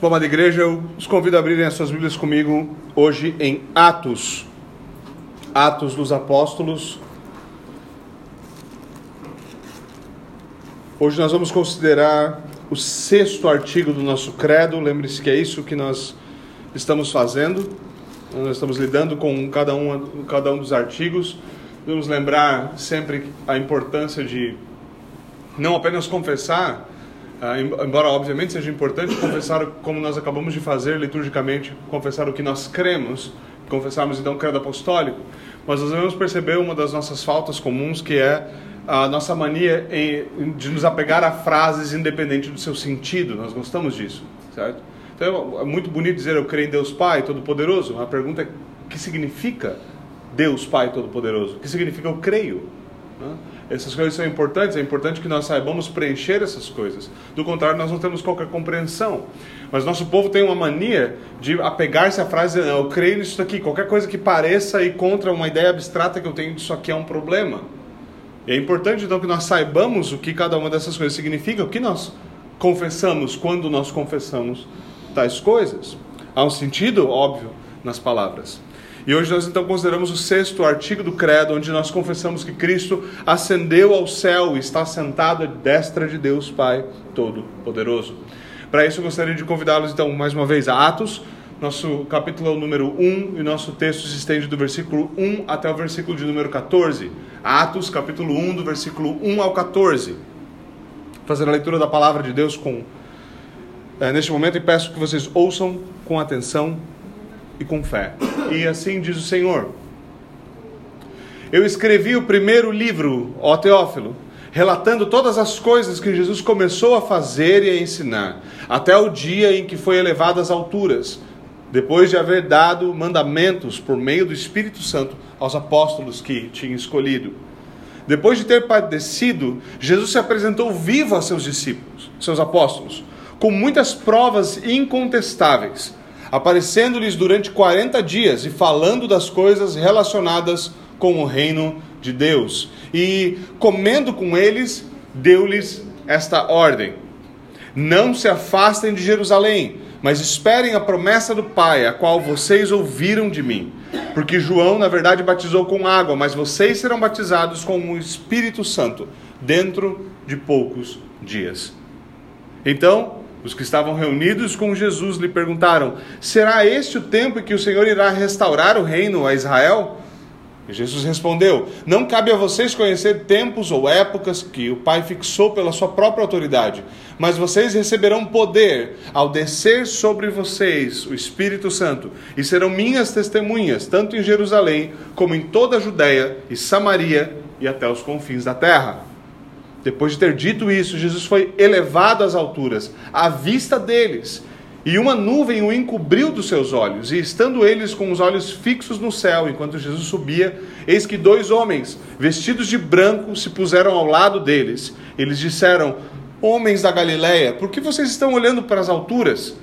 Bom, amada igreja, eu os convido a abrirem as suas Bíblias comigo hoje em Atos. Atos dos Apóstolos. Hoje nós vamos considerar o sexto artigo do nosso credo. Lembre-se que é isso que nós estamos fazendo. Nós estamos lidando com cada um, cada um dos artigos. Vamos lembrar sempre a importância de não apenas confessar, embora obviamente seja importante confessar como nós acabamos de fazer liturgicamente, confessar o que nós cremos, confessarmos então o credo apostólico, mas nós devemos perceber uma das nossas faltas comuns que é a nossa mania de nos apegar a frases independente do seu sentido. Nós gostamos disso, certo? Então é muito bonito dizer eu creio em Deus Pai Todo-Poderoso. A pergunta é: que significa Deus Pai Todo-Poderoso? O que significa eu creio? Né? Essas coisas são importantes, é importante que nós saibamos preencher essas coisas. Do contrário, nós não temos qualquer compreensão. Mas nosso povo tem uma mania de apegar-se à frase: eu creio nisso aqui. Qualquer coisa que pareça ir contra uma ideia abstrata que eu tenho disso aqui é um problema. E é importante então que nós saibamos o que cada uma dessas coisas significa, o que nós confessamos quando nós confessamos tais coisas. Há um sentido óbvio nas palavras. E hoje nós então consideramos o sexto artigo do Credo, onde nós confessamos que Cristo ascendeu ao céu e está sentado à destra de Deus Pai Todo-Poderoso. Para isso eu gostaria de convidá-los então mais uma vez a Atos, nosso capítulo número 1 e nosso texto se estende do versículo 1 até o versículo de número 14. Atos, capítulo 1, do versículo 1 ao 14. Vou fazer a leitura da palavra de Deus com é, neste momento e peço que vocês ouçam com atenção e com fé. E assim diz o Senhor: Eu escrevi o primeiro livro, ó Teófilo, relatando todas as coisas que Jesus começou a fazer e a ensinar, até o dia em que foi elevado às alturas, depois de haver dado mandamentos por meio do Espírito Santo aos apóstolos que tinha escolhido. Depois de ter padecido, Jesus se apresentou vivo a seus discípulos, seus apóstolos, com muitas provas incontestáveis aparecendo-lhes durante 40 dias e falando das coisas relacionadas com o reino de Deus. E comendo com eles, deu-lhes esta ordem: Não se afastem de Jerusalém, mas esperem a promessa do Pai, a qual vocês ouviram de mim. Porque João, na verdade, batizou com água, mas vocês serão batizados com o Espírito Santo dentro de poucos dias. Então, os que estavam reunidos com Jesus lhe perguntaram: Será este o tempo em que o Senhor irá restaurar o reino a Israel? E Jesus respondeu: Não cabe a vocês conhecer tempos ou épocas que o Pai fixou pela sua própria autoridade, mas vocês receberão poder ao descer sobre vocês o Espírito Santo, e serão minhas testemunhas, tanto em Jerusalém como em toda a Judéia e Samaria e até os confins da terra. Depois de ter dito isso, Jesus foi elevado às alturas, à vista deles, e uma nuvem o encobriu dos seus olhos. E estando eles com os olhos fixos no céu, enquanto Jesus subia, eis que dois homens, vestidos de branco, se puseram ao lado deles. Eles disseram: Homens da Galileia, por que vocês estão olhando para as alturas?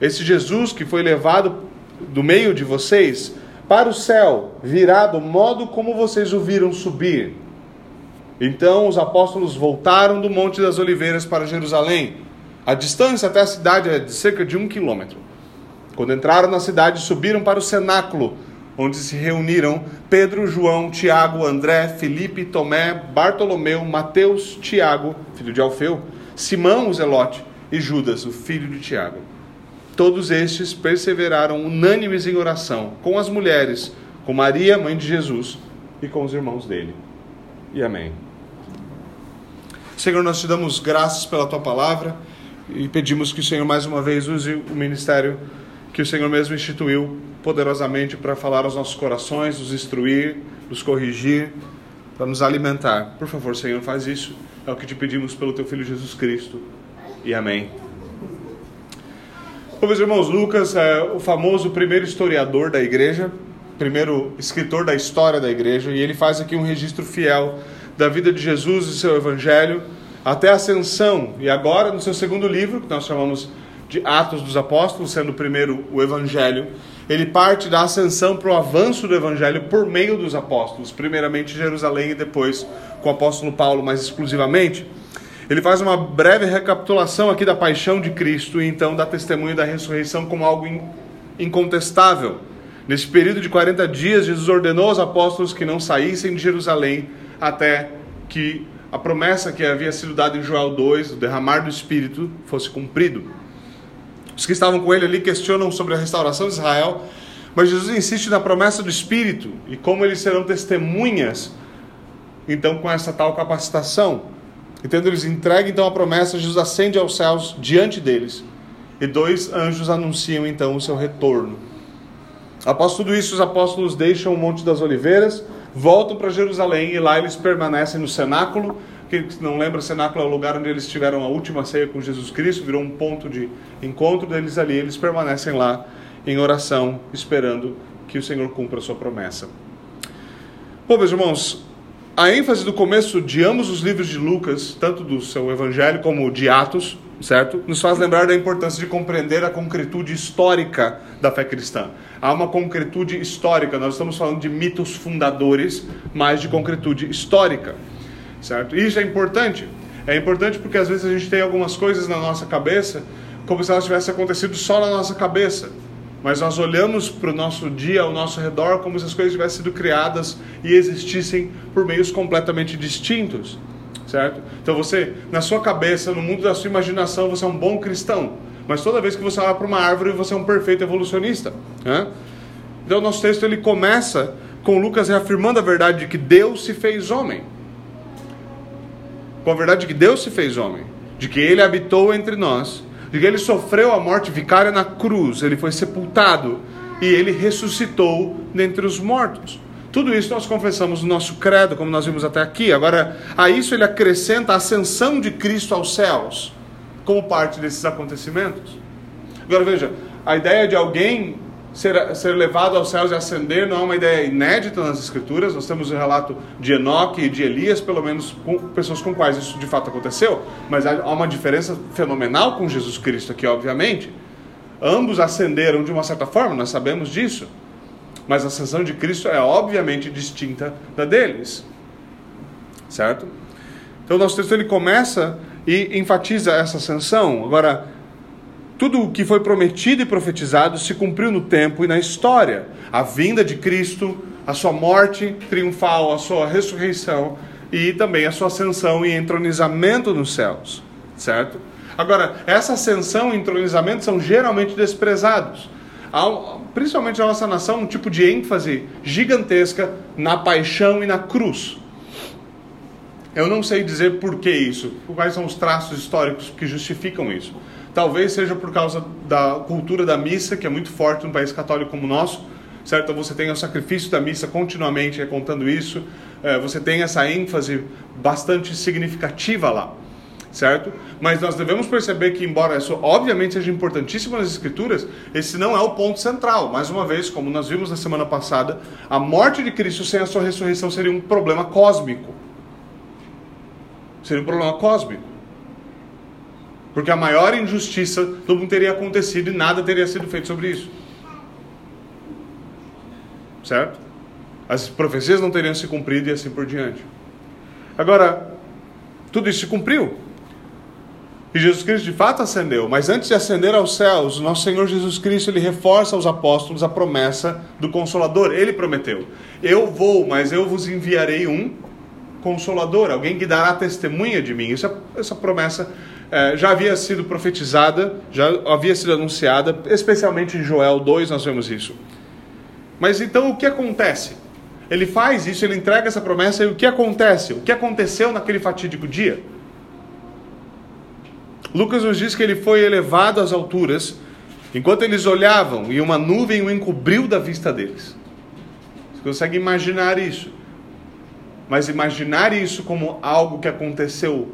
Esse Jesus que foi levado do meio de vocês para o céu virá do modo como vocês o viram subir. Então os apóstolos voltaram do Monte das Oliveiras para Jerusalém. A distância até a cidade é de cerca de um quilômetro. Quando entraram na cidade, subiram para o cenáculo, onde se reuniram Pedro, João, Tiago, André, Felipe, Tomé, Bartolomeu, Mateus, Tiago, filho de Alfeu, Simão, o Zelote, e Judas, o filho de Tiago. Todos estes perseveraram unânimes em oração, com as mulheres, com Maria, mãe de Jesus, e com os irmãos dele. E amém. Senhor, nós te damos graças pela tua palavra e pedimos que o Senhor mais uma vez use o ministério que o Senhor mesmo instituiu poderosamente para falar aos nossos corações, nos instruir, nos corrigir, para nos alimentar. Por favor, Senhor, faz isso. É o que te pedimos pelo teu filho Jesus Cristo. E amém. Bom, meus irmãos, Lucas é o famoso primeiro historiador da igreja, primeiro escritor da história da igreja, e ele faz aqui um registro fiel da vida de Jesus e seu evangelho até a ascensão. E agora, no seu segundo livro, que nós chamamos de Atos dos Apóstolos, sendo o primeiro o evangelho, ele parte da ascensão para o avanço do evangelho por meio dos apóstolos, primeiramente Jerusalém e depois com o apóstolo Paulo mais exclusivamente. Ele faz uma breve recapitulação aqui da paixão de Cristo e então dá testemunho da ressurreição como algo incontestável. Nesse período de 40 dias, Jesus ordenou aos apóstolos que não saíssem de Jerusalém até que a promessa que havia sido dada em Joel 2, o derramar do Espírito, fosse cumprido. Os que estavam com ele ali questionam sobre a restauração de Israel, mas Jesus insiste na promessa do Espírito e como eles serão testemunhas, então, com essa tal capacitação. Entendo? Eles entregam então a promessa, Jesus ascende aos céus diante deles, e dois anjos anunciam então o seu retorno. Após tudo isso, os apóstolos deixam o Monte das Oliveiras, voltam para Jerusalém e lá eles permanecem no cenáculo. Quem não lembra, o cenáculo é o lugar onde eles tiveram a última ceia com Jesus Cristo, virou um ponto de encontro deles ali. Eles permanecem lá em oração, esperando que o Senhor cumpra a sua promessa. Bom, meus irmãos, a ênfase do começo de ambos os livros de Lucas, tanto do seu Evangelho como de Atos, certo? Nos faz lembrar da importância de compreender a concretude histórica da fé cristã. Há uma concretude histórica, nós estamos falando de mitos fundadores, mas de concretude histórica, certo? Isso é importante. É importante porque às vezes a gente tem algumas coisas na nossa cabeça como se elas tivessem acontecido só na nossa cabeça. Mas nós olhamos para o nosso dia, ao nosso redor, como se as coisas tivessem sido criadas e existissem por meios completamente distintos certo? Então você, na sua cabeça, no mundo da sua imaginação, você é um bom cristão, mas toda vez que você olha para uma árvore, você é um perfeito evolucionista. Né? Então o nosso texto ele começa com Lucas reafirmando a verdade de que Deus se fez homem. Com a verdade de que Deus se fez homem, de que ele habitou entre nós, que ele sofreu a morte vicária na cruz, ele foi sepultado e ele ressuscitou dentre os mortos. Tudo isso nós confessamos no nosso credo, como nós vimos até aqui. Agora, a isso ele acrescenta a ascensão de Cristo aos céus, como parte desses acontecimentos. Agora veja, a ideia de alguém ser, ser levado aos céus e ascender não é uma ideia inédita nas Escrituras. Nós temos o relato de Enoque e de Elias, pelo menos com pessoas com quais isso de fato aconteceu. Mas há uma diferença fenomenal com Jesus Cristo aqui, obviamente. Ambos ascenderam de uma certa forma, nós sabemos disso mas a ascensão de Cristo é obviamente distinta da deles. Certo? Então nosso texto ele começa e enfatiza essa ascensão. Agora, tudo o que foi prometido e profetizado se cumpriu no tempo e na história. A vinda de Cristo, a sua morte triunfal, a sua ressurreição e também a sua ascensão e entronizamento nos céus, certo? Agora, essa ascensão e entronizamento são geralmente desprezados há, principalmente na nossa nação, um tipo de ênfase gigantesca na paixão e na cruz. Eu não sei dizer por que isso, quais são os traços históricos que justificam isso. Talvez seja por causa da cultura da missa, que é muito forte num país católico como o nosso, certo? Então você tem o sacrifício da missa continuamente contando isso, é, você tem essa ênfase bastante significativa lá certo? Mas nós devemos perceber que, embora isso obviamente seja importantíssimo nas Escrituras, esse não é o ponto central. Mais uma vez, como nós vimos na semana passada, a morte de Cristo sem a sua ressurreição seria um problema cósmico. Seria um problema cósmico. Porque a maior injustiça do mundo teria acontecido e nada teria sido feito sobre isso. Certo? As profecias não teriam se cumprido e assim por diante. Agora, tudo isso se cumpriu. E Jesus Cristo de fato ascendeu, mas antes de ascender aos céus, nosso Senhor Jesus Cristo ele reforça aos apóstolos a promessa do Consolador. Ele prometeu: Eu vou, mas eu vos enviarei um Consolador, alguém que dará testemunha de mim. Isso, essa promessa é, já havia sido profetizada, já havia sido anunciada, especialmente em Joel 2 nós vemos isso. Mas então o que acontece? Ele faz isso, ele entrega essa promessa e o que acontece? O que aconteceu naquele fatídico dia? Lucas nos diz que ele foi elevado às alturas, enquanto eles olhavam e uma nuvem o encobriu da vista deles. Você consegue imaginar isso? Mas imaginar isso como algo que aconteceu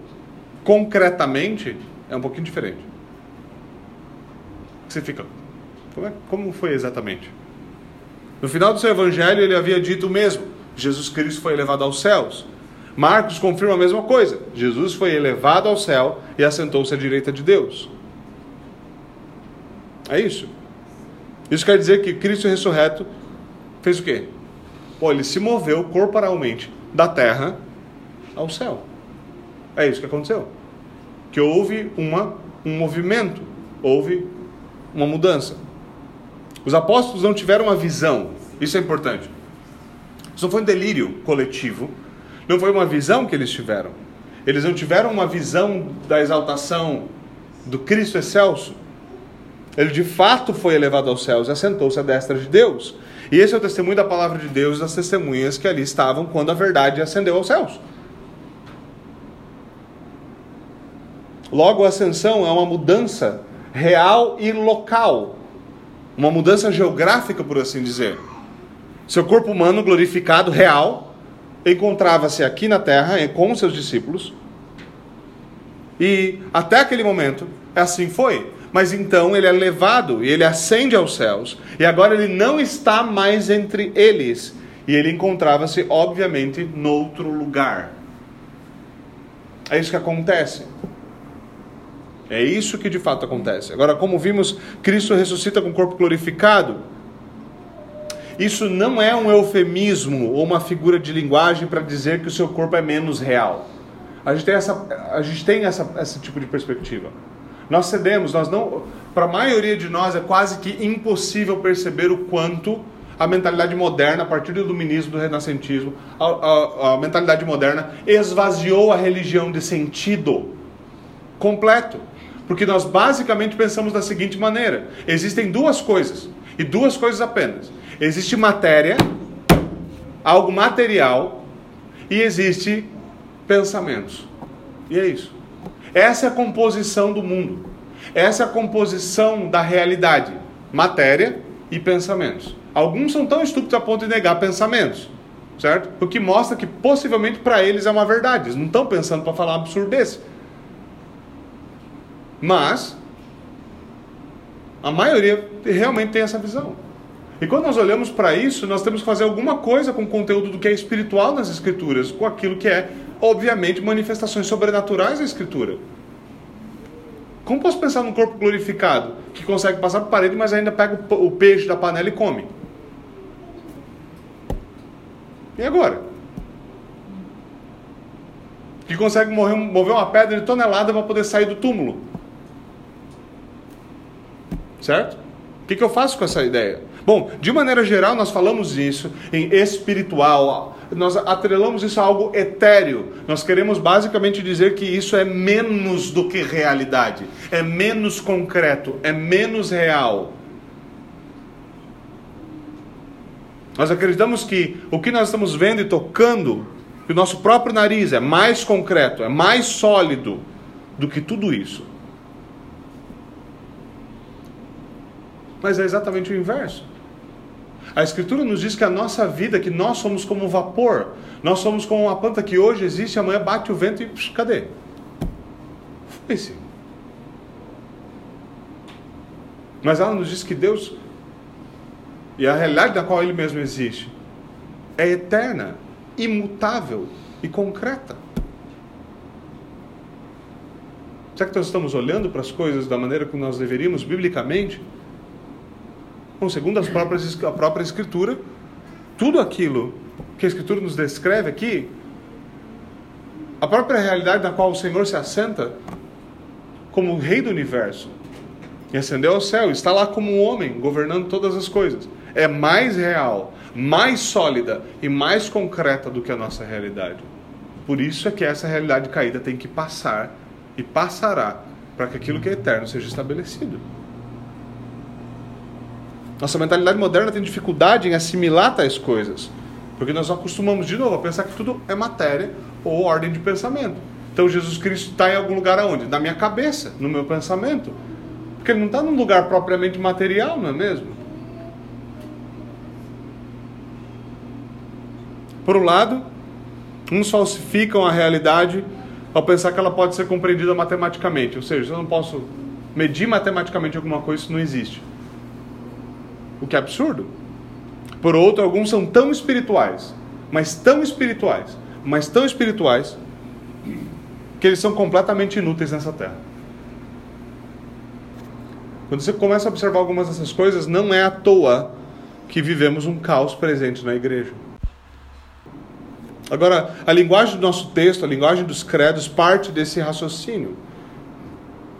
concretamente é um pouquinho diferente. Você fica, como, é, como foi exatamente? No final do seu evangelho, ele havia dito o mesmo: Jesus Cristo foi elevado aos céus. Marcos confirma a mesma coisa. Jesus foi elevado ao céu e assentou-se à direita de Deus. É isso. Isso quer dizer que Cristo ressurreto fez o quê? Pô, ele se moveu corporalmente da terra ao céu. É isso que aconteceu. que houve uma, um movimento, houve uma mudança. Os apóstolos não tiveram uma visão, isso é importante. Isso não foi um delírio coletivo, não foi uma visão que eles tiveram. Eles não tiveram uma visão da exaltação do Cristo excelso. Ele de fato foi elevado aos céus e assentou-se à destra de Deus. E esse é o testemunho da palavra de Deus e das testemunhas que ali estavam quando a verdade ascendeu aos céus. Logo, a ascensão é uma mudança real e local, uma mudança geográfica, por assim dizer. Seu corpo humano glorificado, real, encontrava-se aqui na terra com seus discípulos, e até aquele momento, assim foi. Mas então ele é levado e ele ascende aos céus, e agora ele não está mais entre eles, e ele encontrava-se, obviamente, noutro lugar. É isso que acontece. É isso que de fato acontece. Agora, como vimos, Cristo ressuscita com o corpo glorificado. Isso não é um eufemismo ou uma figura de linguagem para dizer que o seu corpo é menos real. A gente tem essa, a gente tem essa, esse tipo de perspectiva. Nós cedemos, nós não, para a maioria de nós é quase que impossível perceber o quanto a mentalidade moderna, a partir do iluminismo, do renascentismo, a, a, a mentalidade moderna esvaziou a religião de sentido completo. Porque nós basicamente pensamos da seguinte maneira: existem duas coisas, e duas coisas apenas. Existe matéria, algo material, e existe pensamentos. E é isso. Essa é a composição do mundo. Essa é a composição da realidade: matéria e pensamentos. Alguns são tão estúpidos a ponto de negar pensamentos, certo? O que mostra que possivelmente para eles é uma verdade. Eles não estão pensando para falar um absurdo desse. Mas a maioria realmente tem essa visão. E quando nós olhamos para isso, nós temos que fazer alguma coisa com o conteúdo do que é espiritual nas Escrituras, com aquilo que é, obviamente, manifestações sobrenaturais da Escritura. Como posso pensar num corpo glorificado que consegue passar por parede, mas ainda pega o peixe da panela e come? E agora? Que consegue mover uma pedra de tonelada para poder sair do túmulo? Certo? O que, que eu faço com essa ideia? Bom, de maneira geral, nós falamos isso em espiritual, nós atrelamos isso a algo etéreo. Nós queremos basicamente dizer que isso é menos do que realidade, é menos concreto, é menos real. Nós acreditamos que o que nós estamos vendo e tocando, o nosso próprio nariz é mais concreto, é mais sólido do que tudo isso. Mas é exatamente o inverso. A Escritura nos diz que a nossa vida, que nós somos como um vapor, nós somos como uma planta que hoje existe, amanhã bate o vento e psh, cadê? Foi-se. Mas ela nos diz que Deus, e a realidade da qual Ele mesmo existe, é eterna, imutável e concreta. Será que nós estamos olhando para as coisas da maneira que nós deveríamos, biblicamente? Bom, segundo as próprias, a própria Escritura, tudo aquilo que a Escritura nos descreve aqui, a própria realidade na qual o Senhor se assenta como o Rei do universo e ascendeu ao céu, está lá como um homem governando todas as coisas, é mais real, mais sólida e mais concreta do que a nossa realidade. Por isso é que essa realidade caída tem que passar e passará para que aquilo que é eterno seja estabelecido. Nossa mentalidade moderna tem dificuldade em assimilar tais coisas. Porque nós acostumamos de novo a pensar que tudo é matéria ou ordem de pensamento. Então Jesus Cristo está em algum lugar aonde? Na minha cabeça, no meu pensamento. Porque ele não está num lugar propriamente material, não é mesmo? Por um lado, uns falsificam a realidade ao pensar que ela pode ser compreendida matematicamente. Ou seja, se eu não posso medir matematicamente alguma coisa, isso não existe o que é absurdo. Por outro, alguns são tão espirituais, mas tão espirituais, mas tão espirituais, que eles são completamente inúteis nessa terra. Quando você começa a observar algumas dessas coisas, não é à toa que vivemos um caos presente na igreja. Agora, a linguagem do nosso texto, a linguagem dos credos, parte desse raciocínio.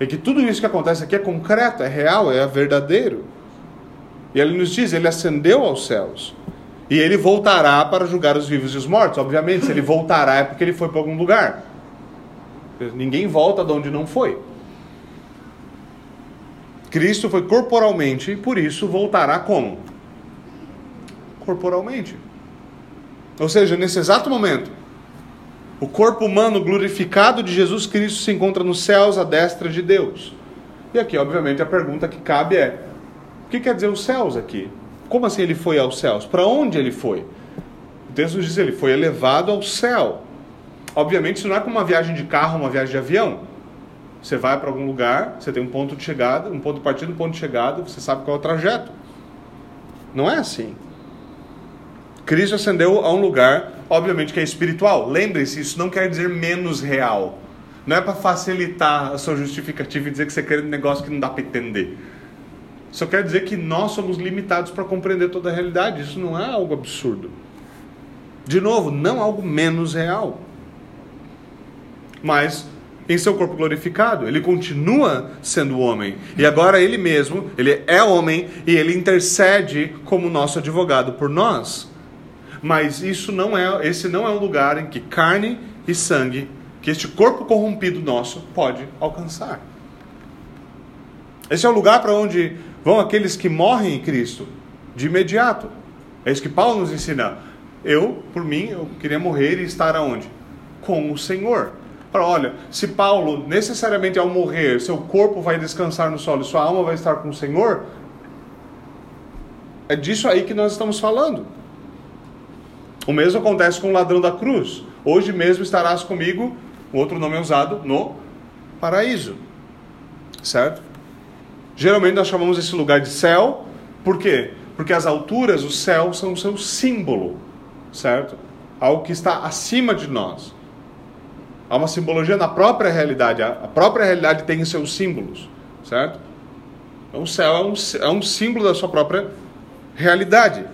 é que tudo isso que acontece aqui é concreto, é real, é verdadeiro. E ele nos diz: ele ascendeu aos céus. E ele voltará para julgar os vivos e os mortos. Obviamente, se ele voltará é porque ele foi para algum lugar. Ninguém volta de onde não foi. Cristo foi corporalmente e por isso voltará como? Corporalmente. Ou seja, nesse exato momento, o corpo humano glorificado de Jesus Cristo se encontra nos céus à destra de Deus. E aqui, obviamente, a pergunta que cabe é: o que quer dizer os céus aqui? Como assim ele foi aos céus? Para onde ele foi? O texto diz que ele foi elevado ao céu. Obviamente, isso não é como uma viagem de carro, uma viagem de avião. Você vai para algum lugar, você tem um ponto de chegada, um ponto de partida, um ponto de chegada, você sabe qual é o trajeto. Não é assim. Cristo ascendeu a um lugar, obviamente, que é espiritual. Lembre-se, isso não quer dizer menos real. Não é para facilitar a sua justificativa e dizer que você quer um negócio que não dá para entender. Só quer dizer que nós somos limitados para compreender toda a realidade. Isso não é algo absurdo. De novo, não algo menos real. Mas em seu corpo glorificado, ele continua sendo homem. E agora ele mesmo, ele é homem e ele intercede como nosso advogado por nós. Mas isso não é, esse não é um lugar em que carne e sangue, que este corpo corrompido nosso pode alcançar. Esse é o lugar para onde vão aqueles que morrem em Cristo de imediato. É isso que Paulo nos ensina. Eu, por mim, eu queria morrer e estar aonde? Com o Senhor. Olha, se Paulo necessariamente ao morrer, seu corpo vai descansar no solo e sua alma vai estar com o Senhor, é disso aí que nós estamos falando. O mesmo acontece com o ladrão da cruz. Hoje mesmo estarás comigo, outro nome é usado, no paraíso. Certo? Geralmente nós chamamos esse lugar de céu, por quê? Porque as alturas, o céu, são o seu símbolo, certo? Algo que está acima de nós. Há uma simbologia na própria realidade. A própria realidade tem seus símbolos, certo? Então, o céu é um, é um símbolo da sua própria realidade.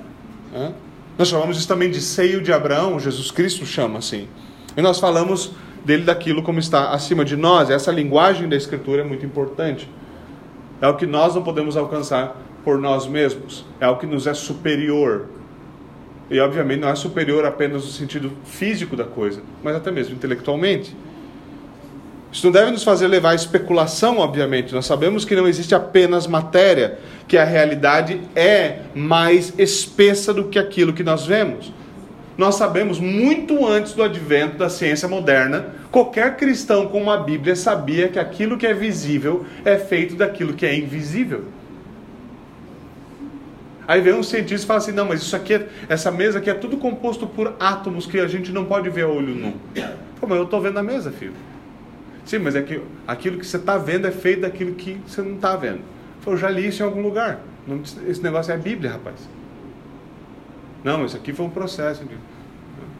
Né? Nós chamamos isso também de seio de Abraão, Jesus Cristo chama assim. E nós falamos dele daquilo como está acima de nós. Essa linguagem da Escritura é muito importante. É o que nós não podemos alcançar por nós mesmos. É o que nos é superior. E obviamente não é superior apenas no sentido físico da coisa, mas até mesmo intelectualmente. Isso não deve nos fazer levar à especulação, obviamente. Nós sabemos que não existe apenas matéria, que a realidade é mais espessa do que aquilo que nós vemos. Nós sabemos muito antes do advento da ciência moderna, qualquer cristão com uma Bíblia sabia que aquilo que é visível é feito daquilo que é invisível. Aí vem um cientista e fala assim: não, mas isso aqui, é, essa mesa aqui é tudo composto por átomos que a gente não pode ver a olho nu. Pô, mas eu estou vendo a mesa, filho. Sim, mas é que aquilo que você está vendo é feito daquilo que você não está vendo. Eu já li isso em algum lugar. Esse negócio é a Bíblia, rapaz. Não, isso aqui foi um processo.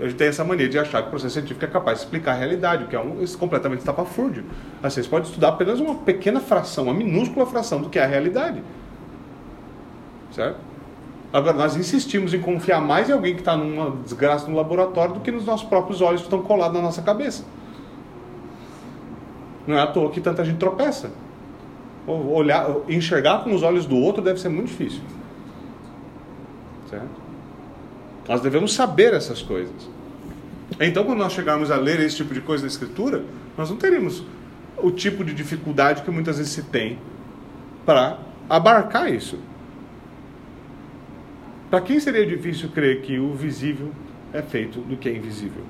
A gente tem essa mania de achar que o processo científico é capaz de explicar a realidade, o que é um, completamente estapafúrdio. Assim, você pode estudar apenas uma pequena fração, uma minúscula fração do que é a realidade. Certo? Agora, nós insistimos em confiar mais em alguém que está numa desgraça no laboratório do que nos nossos próprios olhos que estão colados na nossa cabeça. Não é à toa que tanta gente tropeça. Olhar, enxergar com os olhos do outro deve ser muito difícil. Certo? Nós devemos saber essas coisas. Então, quando nós chegarmos a ler esse tipo de coisa na Escritura, nós não teremos o tipo de dificuldade que muitas vezes se tem para abarcar isso. Para quem seria difícil crer que o visível é feito do que é invisível?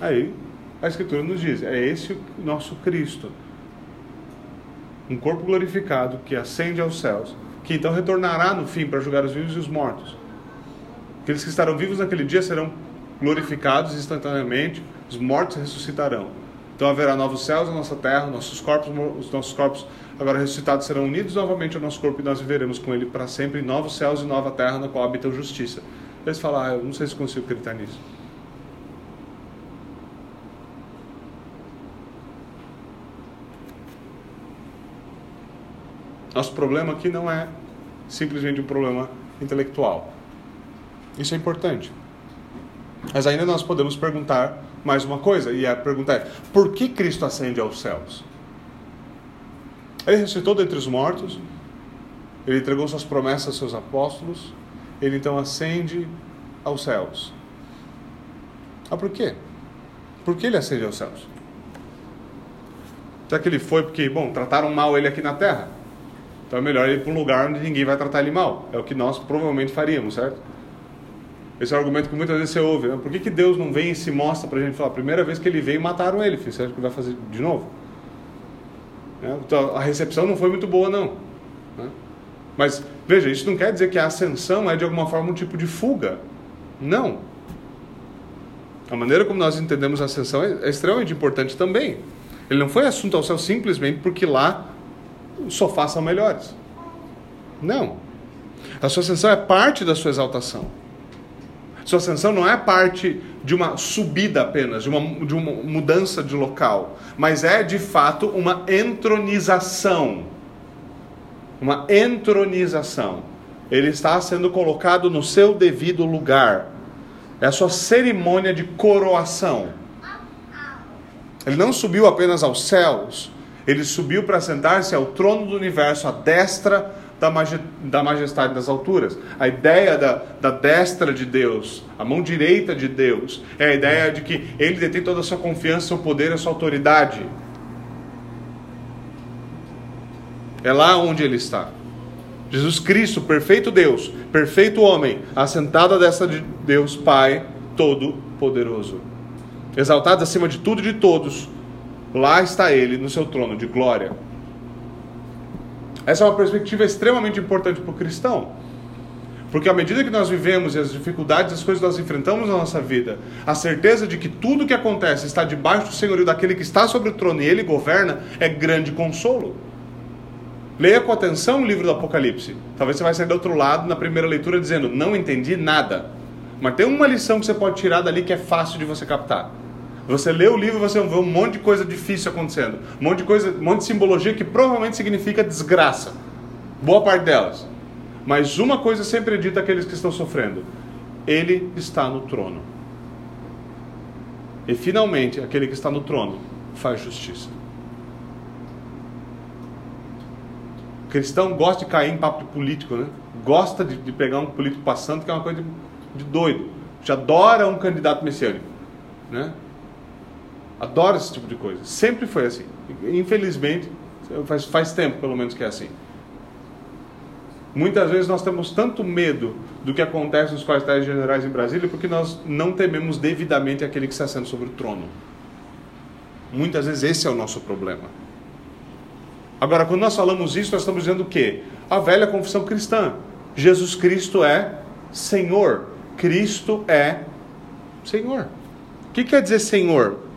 Aí, a Escritura nos diz: é esse o nosso Cristo. Um corpo glorificado que ascende aos céus que então retornará no fim para julgar os vivos e os mortos. Aqueles que estarão vivos naquele dia serão glorificados instantaneamente, os mortos ressuscitarão. Então haverá novos céus na nossa terra, nossos corpos, os nossos corpos agora ressuscitados serão unidos novamente ao nosso corpo e nós viveremos com ele para sempre em novos céus e nova terra na qual habita a justiça. Eles falam, ah, eu não sei se consigo acreditar nisso. Nosso problema aqui não é simplesmente um problema intelectual. Isso é importante. Mas ainda nós podemos perguntar mais uma coisa, e a pergunta é: por que Cristo ascende aos céus? Ele ressuscitou dentre os mortos, ele entregou suas promessas aos seus apóstolos, ele então ascende aos céus. Ah, por quê? Por que ele ascende aos céus? Será que ele foi porque, bom, trataram mal ele aqui na terra? Então é melhor ir para um lugar onde ninguém vai tratar ele mal. É o que nós provavelmente faríamos, certo? Esse é o argumento que muitas vezes você ouve. Né? Por que, que Deus não vem e se mostra para a gente falar? Primeira vez que ele veio, mataram ele. Você acha que vai fazer de novo? Né? Então, a recepção não foi muito boa, não. Né? Mas, veja, isso não quer dizer que a ascensão é de alguma forma um tipo de fuga. Não. A maneira como nós entendemos a ascensão é, é extremamente importante também. Ele não foi assunto ao céu simplesmente porque lá os sofás são melhores. Não. A sua ascensão é parte da sua exaltação. Sua ascensão não é parte de uma subida apenas, de uma, de uma mudança de local, mas é de fato uma entronização. Uma entronização. Ele está sendo colocado no seu devido lugar. É a sua cerimônia de coroação. Ele não subiu apenas aos céus, ele subiu para sentar-se ao trono do universo, à destra da majestade das alturas. A ideia da, da destra de Deus, a mão direita de Deus, é a ideia de que ele detém toda a sua confiança, seu poder a sua autoridade. É lá onde ele está. Jesus Cristo, perfeito Deus, perfeito homem, assentado à destra de Deus Pai Todo-Poderoso. Exaltado acima de tudo e de todos, lá está ele no seu trono de glória. Essa é uma perspectiva extremamente importante para o cristão. Porque à medida que nós vivemos e as dificuldades, as coisas que nós enfrentamos na nossa vida, a certeza de que tudo que acontece está debaixo do senhorio daquele que está sobre o trono e ele governa, é grande consolo. Leia com atenção o livro do Apocalipse. Talvez você vai sair do outro lado na primeira leitura dizendo: Não entendi nada. Mas tem uma lição que você pode tirar dali que é fácil de você captar. Você lê o livro e você vê um monte de coisa difícil acontecendo. Um monte de coisa, um monte de simbologia que provavelmente significa desgraça. Boa parte delas. Mas uma coisa sempre é dita àqueles que estão sofrendo: Ele está no trono. E finalmente, aquele que está no trono faz justiça. Cristão gosta de cair em papo político, né? Gosta de, de pegar um político passando, que é uma coisa de, de doido. Já adora um candidato messiânico, né? Adoro esse tipo de coisa. Sempre foi assim. Infelizmente, faz, faz tempo pelo menos que é assim. Muitas vezes nós temos tanto medo do que acontece nos quartéis generais em Brasília porque nós não tememos devidamente aquele que está sendo sobre o trono. Muitas vezes esse é o nosso problema. Agora, quando nós falamos isso, nós estamos dizendo o quê? A velha confissão cristã. Jesus Cristo é Senhor. Cristo é Senhor. O que quer dizer Senhor?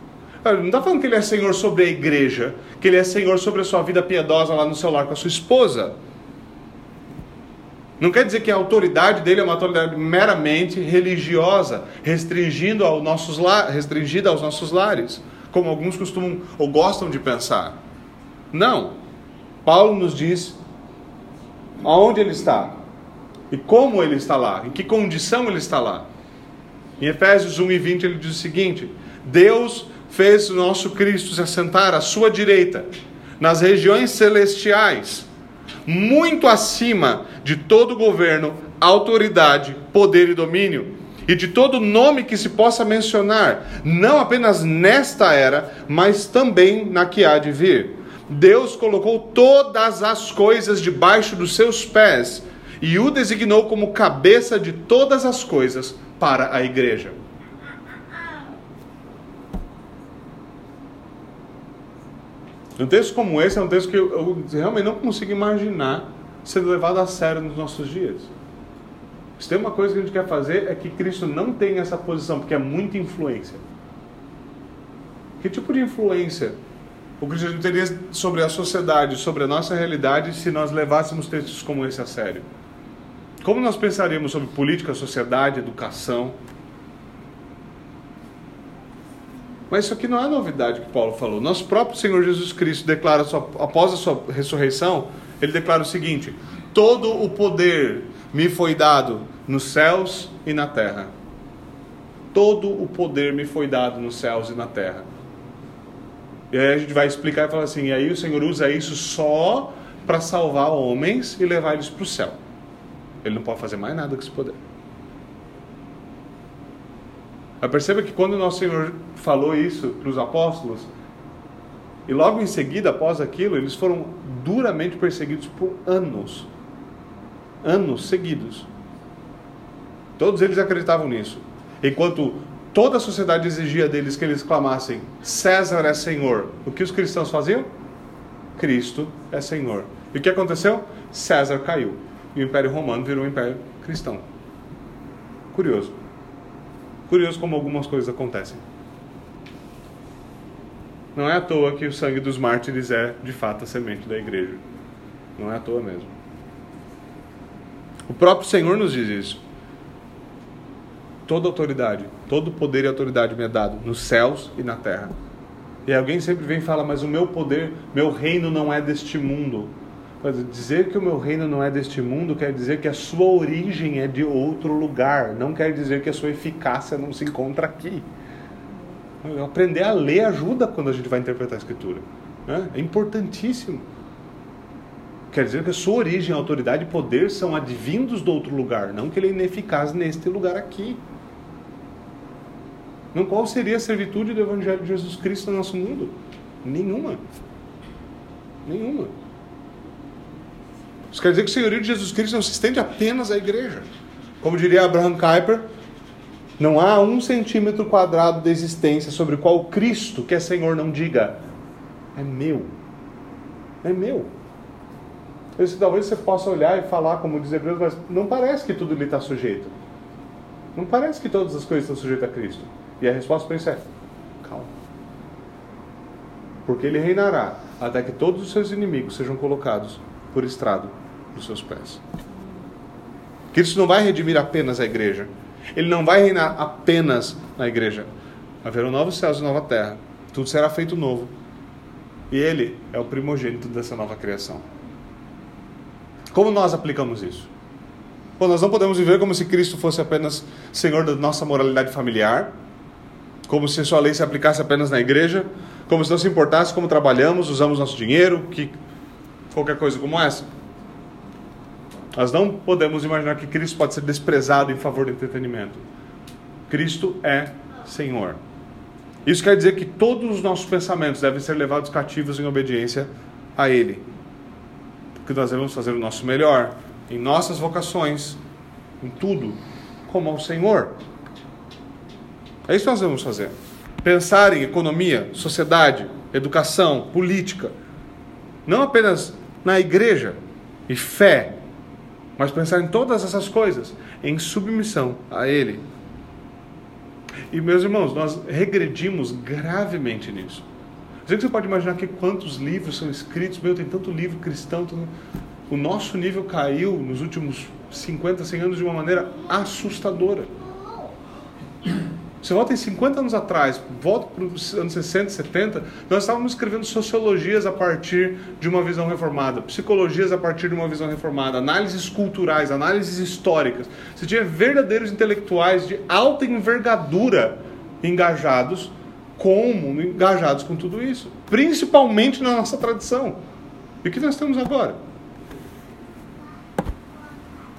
Não está falando que ele é Senhor sobre a igreja, que ele é Senhor sobre a sua vida piedosa lá no seu lar com a sua esposa. Não quer dizer que a autoridade dele é uma autoridade meramente religiosa, restringindo nossos restringida aos nossos lares, como alguns costumam ou gostam de pensar. Não. Paulo nos diz aonde ele está e como ele está lá, em que condição ele está lá. Em Efésios 1 e 20 ele diz o seguinte: Deus fez o nosso Cristo se assentar à sua direita, nas regiões celestiais, muito acima de todo governo, autoridade, poder e domínio, e de todo nome que se possa mencionar, não apenas nesta era, mas também na que há de vir. Deus colocou todas as coisas debaixo dos seus pés e o designou como cabeça de todas as coisas para a igreja. Um texto como esse é um texto que eu, eu realmente não consigo imaginar sendo levado a sério nos nossos dias. Se tem uma coisa que a gente quer fazer é que Cristo não tenha essa posição, porque é muita influência. Que tipo de influência o cristianismo teria sobre a sociedade, sobre a nossa realidade, se nós levássemos textos como esse a sério? Como nós pensaríamos sobre política, sociedade, educação, Mas isso aqui não é novidade que Paulo falou. Nosso próprio Senhor Jesus Cristo declara, após a sua ressurreição, ele declara o seguinte: Todo o poder me foi dado nos céus e na terra. todo o poder me foi dado nos céus e na terra. E aí a gente vai explicar e falar assim: e aí o Senhor usa isso só para salvar homens e levar eles para o céu. Ele não pode fazer mais nada com esse poder. Perceba que quando o nosso Senhor falou isso para os apóstolos, e logo em seguida, após aquilo, eles foram duramente perseguidos por anos. Anos seguidos. Todos eles acreditavam nisso. Enquanto toda a sociedade exigia deles que eles clamassem: César é Senhor. O que os cristãos faziam? Cristo é Senhor. E o que aconteceu? César caiu. E o Império Romano virou um Império Cristão. Curioso. Curioso como algumas coisas acontecem. Não é à toa que o sangue dos mártires é, de fato, a semente da igreja. Não é à toa mesmo. O próprio Senhor nos diz isso. Toda autoridade, todo poder e autoridade me é dado nos céus e na terra. E alguém sempre vem e fala, mas o meu poder, meu reino não é deste mundo. Mas dizer que o meu reino não é deste mundo quer dizer que a sua origem é de outro lugar. Não quer dizer que a sua eficácia não se encontra aqui. Aprender a ler ajuda quando a gente vai interpretar a Escritura. Né? É importantíssimo. Quer dizer que a sua origem, autoridade e poder são advindos do outro lugar, não que ele é ineficaz neste lugar aqui. Não, qual seria a servitude do Evangelho de Jesus Cristo no nosso mundo? Nenhuma. Nenhuma. Isso quer dizer que o senhorio de Jesus Cristo não se estende apenas à igreja. Como diria Abraham Kuyper, não há um centímetro quadrado de existência sobre o qual Cristo, que é Senhor, não diga: é meu. É meu. Esse, talvez você possa olhar e falar, como diz Hebreus, mas não parece que tudo lhe está sujeito. Não parece que todas as coisas estão sujeitas a Cristo. E a resposta para isso é: calma. Porque ele reinará até que todos os seus inimigos sejam colocados por estrado dos seus pés. Cristo não vai redimir apenas a igreja, ele não vai reinar apenas na igreja. Haverão novos céus e nova terra. Tudo será feito novo. E ele é o primogênito dessa nova criação. Como nós aplicamos isso? Bom, nós não podemos viver como se Cristo fosse apenas Senhor da nossa moralidade familiar, como se sua lei se aplicasse apenas na igreja, como se não se importasse como trabalhamos, usamos nosso dinheiro, que qualquer coisa como essa. Nós não podemos imaginar que Cristo pode ser desprezado em favor do entretenimento. Cristo é Senhor. Isso quer dizer que todos os nossos pensamentos devem ser levados cativos em obediência a Ele. Porque nós devemos fazer o nosso melhor em nossas vocações, em tudo, como ao Senhor. É isso que nós devemos fazer. Pensar em economia, sociedade, educação, política. Não apenas na igreja e fé, mas pensar em todas essas coisas em submissão a Ele. E meus irmãos, nós regredimos gravemente nisso. Você pode imaginar que quantos livros são escritos, meu, tem tanto livro cristão, tanto... o nosso nível caiu nos últimos 50, 100 anos de uma maneira assustadora. Você volta em 50 anos atrás, volta para os anos 60, 70, nós estávamos escrevendo sociologias a partir de uma visão reformada, psicologias a partir de uma visão reformada, análises culturais, análises históricas. Você tinha verdadeiros intelectuais de alta envergadura engajados, como engajados com tudo isso, principalmente na nossa tradição. E o que nós temos agora?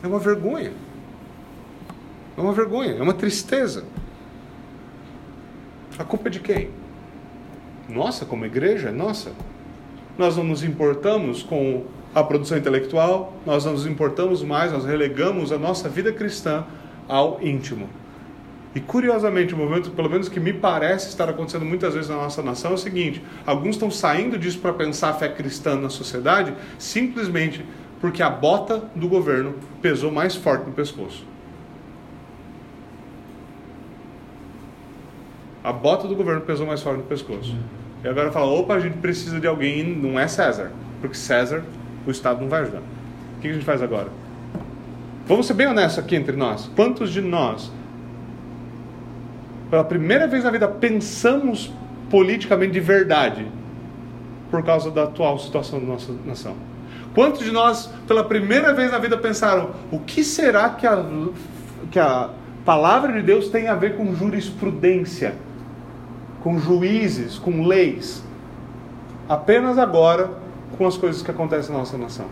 É uma vergonha. É uma vergonha, é uma tristeza. A culpa é de quem? Nossa, como igreja? Nossa. Nós não nos importamos com a produção intelectual, nós não nos importamos mais, nós relegamos a nossa vida cristã ao íntimo. E curiosamente, o movimento, pelo menos que me parece estar acontecendo muitas vezes na nossa nação, é o seguinte: alguns estão saindo disso para pensar a fé cristã na sociedade, simplesmente porque a bota do governo pesou mais forte no pescoço. A bota do governo pesou mais forte no pescoço. E agora fala, opa, a gente precisa de alguém, não é César. Porque César, o Estado não vai ajudar. O que a gente faz agora? Vamos ser bem honestos aqui entre nós. Quantos de nós, pela primeira vez na vida, pensamos politicamente de verdade por causa da atual situação da nossa nação? Quantos de nós, pela primeira vez na vida, pensaram: o que será que a, que a Palavra de Deus tem a ver com jurisprudência, com juízes, com leis. Apenas agora com as coisas que acontecem na nossa nação.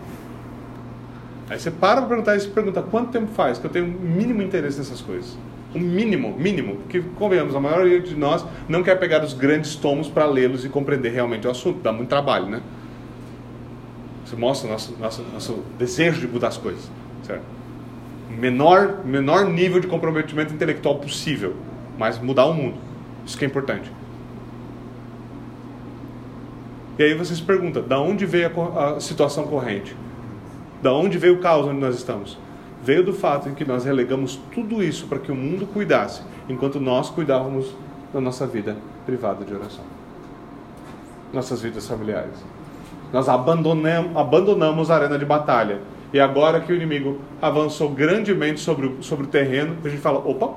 Aí você para para perguntar isso e pergunta quanto tempo faz que eu tenho mínimo interesse nessas coisas. O mínimo, mínimo. Porque, convenhamos, a maioria de nós não quer pegar os grandes tomos para lê-los e compreender realmente o assunto. Dá muito trabalho, né? Isso mostra nosso, nosso, nosso desejo de mudar as coisas. Certo? Menor, menor nível de comprometimento intelectual possível. Mas mudar o mundo. Isso que é importante. E aí você se pergunta, da onde veio a, a situação corrente? Da onde veio o caos onde nós estamos? Veio do fato em que nós relegamos tudo isso para que o mundo cuidasse, enquanto nós cuidávamos da nossa vida privada de oração. Nossas vidas familiares. Nós abandonamos, abandonamos a arena de batalha. E agora que o inimigo avançou grandemente sobre o, sobre o terreno, a gente fala: opa,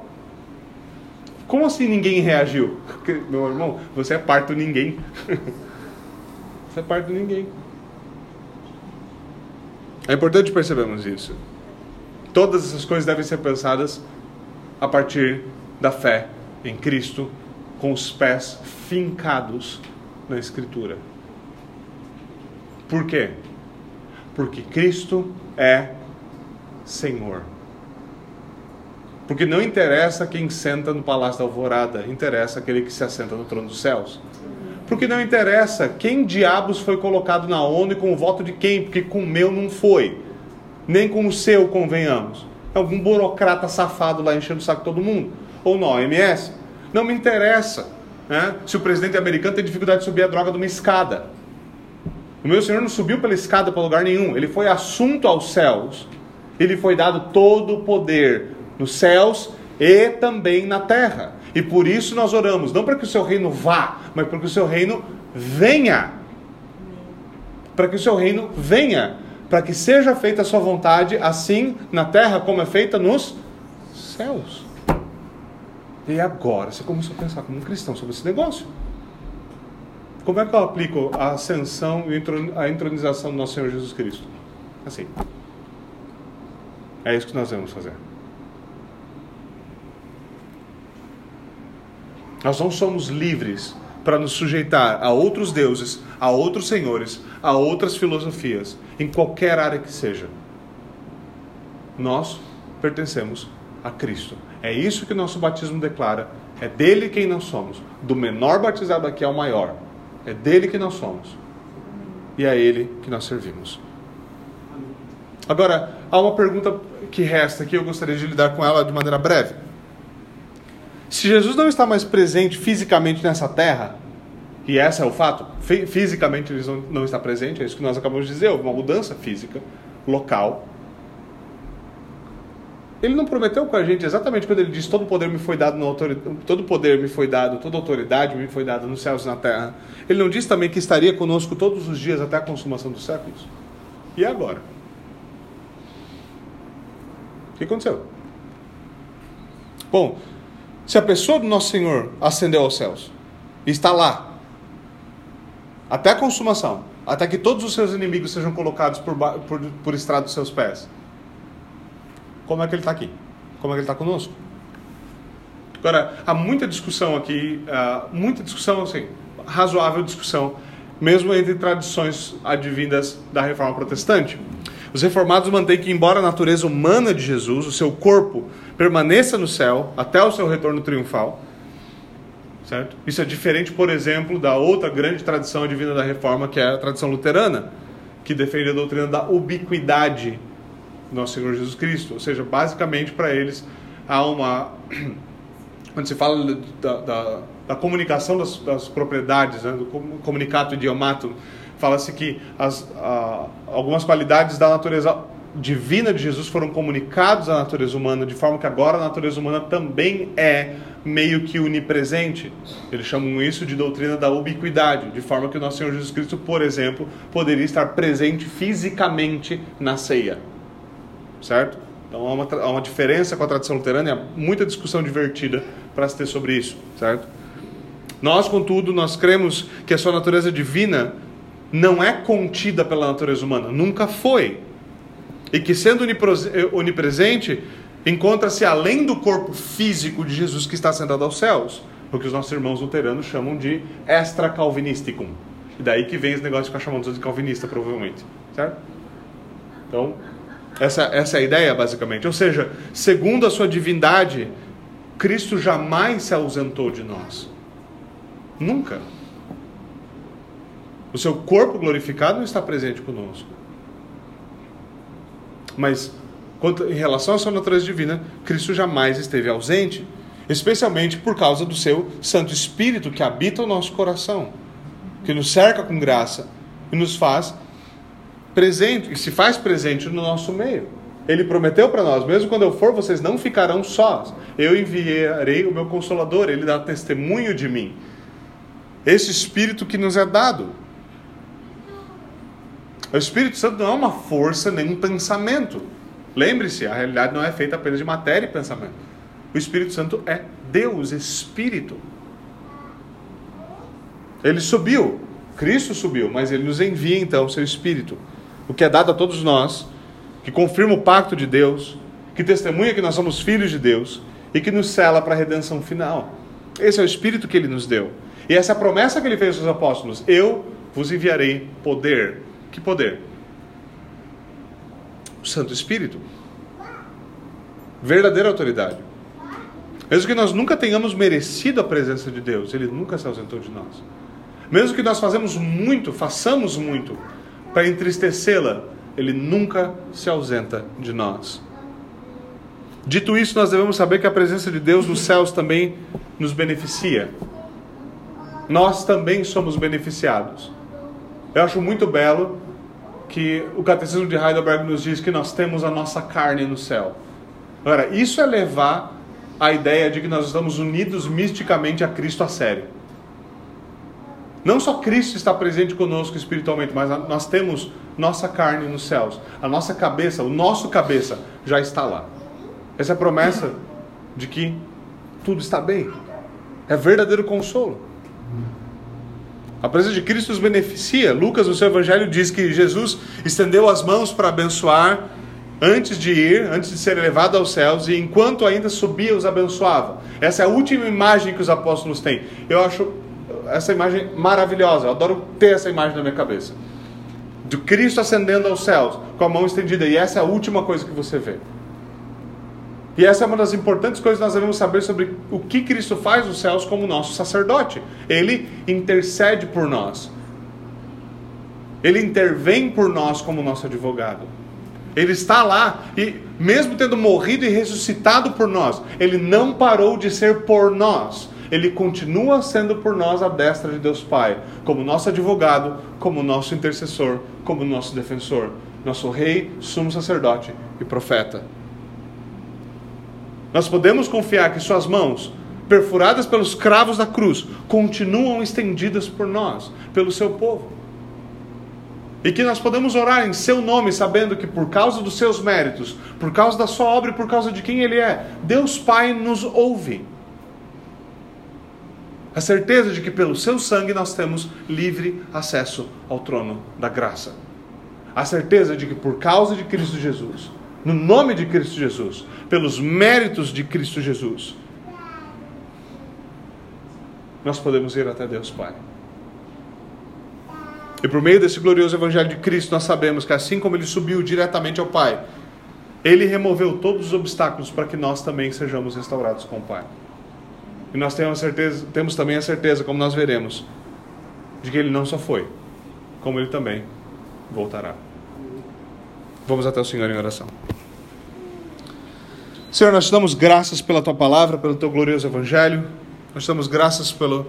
como assim ninguém reagiu? Porque, meu irmão, você é parte do ninguém. você é parte do ninguém. É importante percebermos isso. Todas essas coisas devem ser pensadas a partir da fé em Cristo, com os pés fincados na Escritura. Por quê? Porque Cristo é Senhor. Porque não interessa quem senta no palácio da alvorada, interessa aquele que se assenta no trono dos céus. Porque não interessa quem diabos foi colocado na ONU e com o voto de quem, porque com o meu não foi. Nem com o seu, convenhamos. É algum burocrata safado lá enchendo o saco de todo mundo. Ou na OMS. Não me interessa né, se o presidente americano tem dificuldade de subir a droga de uma escada. O meu Senhor não subiu pela escada para lugar nenhum. Ele foi assunto aos céus. Ele foi dado todo o poder nos céus e também na terra. E por isso nós oramos, não para que o seu reino vá, mas para que o seu reino venha. Para que o seu reino venha. Para que seja feita a sua vontade, assim na terra como é feita nos céus. E agora você começou a pensar como um cristão sobre esse negócio. Como é que eu aplico a ascensão e a entronização do nosso Senhor Jesus Cristo? Assim. É isso que nós vamos fazer. Nós não somos livres para nos sujeitar a outros deuses, a outros senhores, a outras filosofias, em qualquer área que seja. Nós pertencemos a Cristo. É isso que nosso batismo declara. É dele quem nós somos. Do menor batizado aqui ao maior. É dele que nós somos. E é ele que nós servimos. Agora, há uma pergunta que resta que eu gostaria de lidar com ela de maneira breve. Se Jesus não está mais presente fisicamente nessa terra, e esse é o fato, fisicamente ele não está presente, é isso que nós acabamos de dizer, houve uma mudança física, local. Ele não prometeu com a gente exatamente quando ele disse todo poder me foi dado autoridade, todo poder me foi dado, toda autoridade me foi dada nos céus e na terra. Ele não disse também que estaria conosco todos os dias até a consumação dos séculos? E agora? O que aconteceu? Bom, se a pessoa do nosso Senhor ascendeu aos céus e está lá, até a consumação, até que todos os seus inimigos sejam colocados por, por, por estrado dos seus pés, como é que ele está aqui? Como é que ele está conosco? Agora, há muita discussão aqui, uh, muita discussão, assim, razoável discussão, mesmo entre tradições advindas da reforma protestante. Os reformados mantêm que, embora a natureza humana de Jesus, o seu corpo, permaneça no céu até o seu retorno triunfal, certo? Isso é diferente, por exemplo, da outra grande tradição advinda da reforma, que é a tradição luterana, que defende a doutrina da ubiquidade do nosso Senhor Jesus Cristo. Ou seja, basicamente para eles há uma. Quando se fala da, da, da comunicação das, das propriedades, né, do comunicato idiomato, fala-se que as, a, algumas qualidades da natureza divina de Jesus foram comunicados à natureza humana, de forma que agora a natureza humana também é meio que onipresente. Eles chamam isso de doutrina da ubiquidade, de forma que o nosso Senhor Jesus Cristo, por exemplo, poderia estar presente fisicamente na ceia. Certo? Então há uma, há uma diferença com a tradição luterana, há muita discussão divertida para se ter sobre isso, certo? Nós, contudo, nós cremos que a sua natureza divina não é contida pela natureza humana, nunca foi. E que sendo onipresente, encontra-se além do corpo físico de Jesus que está sentado aos céus, o que os nossos irmãos luteranos chamam de extra calvinisticum. E daí que vem esse negócio de ficar chamando de calvinista, provavelmente. Certo? Então, essa, essa é a ideia, basicamente. Ou seja, segundo a sua divindade, Cristo jamais se ausentou de nós. Nunca. O seu corpo glorificado não está presente conosco. Mas, em relação à sua natureza divina, Cristo jamais esteve ausente, especialmente por causa do seu Santo Espírito que habita o nosso coração, que nos cerca com graça e nos faz presente, e se faz presente no nosso meio. Ele prometeu para nós: mesmo quando eu for, vocês não ficarão sós. Eu enviarei o meu consolador, ele dá testemunho de mim. Esse Espírito que nos é dado. O Espírito Santo não é uma força nem um pensamento. Lembre-se, a realidade não é feita apenas de matéria e pensamento. O Espírito Santo é Deus, Espírito. Ele subiu, Cristo subiu, mas ele nos envia então o seu Espírito, o que é dado a todos nós, que confirma o pacto de Deus, que testemunha que nós somos filhos de Deus e que nos cela para a redenção final. Esse é o Espírito que ele nos deu. E essa é a promessa que ele fez aos apóstolos: Eu vos enviarei poder que poder? O Santo Espírito. Verdadeira autoridade. Mesmo que nós nunca tenhamos merecido a presença de Deus, Ele nunca se ausentou de nós. Mesmo que nós fazemos muito, façamos muito para entristecê-la, Ele nunca se ausenta de nós. Dito isso, nós devemos saber que a presença de Deus nos céus também nos beneficia. Nós também somos beneficiados. Eu acho muito belo que o Catecismo de Heidelberg nos diz que nós temos a nossa carne no céu. Agora, isso é levar a ideia de que nós estamos unidos misticamente a Cristo a sério. Não só Cristo está presente conosco espiritualmente, mas nós temos nossa carne nos céus. A nossa cabeça, o nosso cabeça já está lá. Essa é a promessa de que tudo está bem. É verdadeiro consolo. A presença de Cristo nos beneficia. Lucas, no seu evangelho, diz que Jesus estendeu as mãos para abençoar antes de ir, antes de ser elevado aos céus, e enquanto ainda subia, os abençoava. Essa é a última imagem que os apóstolos têm. Eu acho essa imagem maravilhosa. Eu adoro ter essa imagem na minha cabeça. De Cristo ascendendo aos céus, com a mão estendida. E essa é a última coisa que você vê. E essa é uma das importantes coisas que nós devemos saber sobre o que Cristo faz nos céus como nosso sacerdote. Ele intercede por nós. Ele intervém por nós como nosso advogado. Ele está lá e, mesmo tendo morrido e ressuscitado por nós, ele não parou de ser por nós. Ele continua sendo por nós a destra de Deus Pai, como nosso advogado, como nosso intercessor, como nosso defensor, nosso rei, sumo sacerdote e profeta. Nós podemos confiar que Suas mãos, perfuradas pelos cravos da cruz, continuam estendidas por nós, pelo Seu povo. E que nós podemos orar em Seu nome, sabendo que por causa dos Seus méritos, por causa da Sua obra e por causa de quem Ele é, Deus Pai nos ouve. A certeza de que pelo Seu sangue nós temos livre acesso ao trono da graça. A certeza de que por causa de Cristo Jesus, no nome de Cristo Jesus, pelos méritos de Cristo Jesus, nós podemos ir até Deus Pai. E por meio desse glorioso Evangelho de Cristo, nós sabemos que assim como ele subiu diretamente ao Pai, ele removeu todos os obstáculos para que nós também sejamos restaurados com o Pai. E nós temos, certeza, temos também a certeza, como nós veremos, de que ele não só foi, como ele também voltará. Vamos até o Senhor em oração. Senhor, nós te damos graças pela tua palavra, pelo teu glorioso evangelho. Nós te damos graças pelo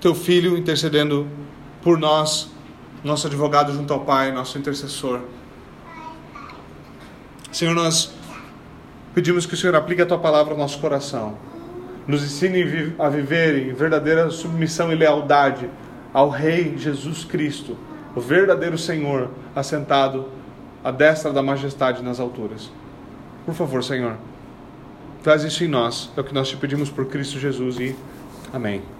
teu filho intercedendo por nós, nosso advogado junto ao Pai, nosso intercessor. Senhor, nós pedimos que o Senhor aplique a tua palavra ao nosso coração. Nos ensine a viver em verdadeira submissão e lealdade ao Rei Jesus Cristo, o verdadeiro Senhor, assentado à destra da majestade nas alturas. Por favor, Senhor, Faz isso em nós. É o que nós te pedimos por Cristo Jesus e amém.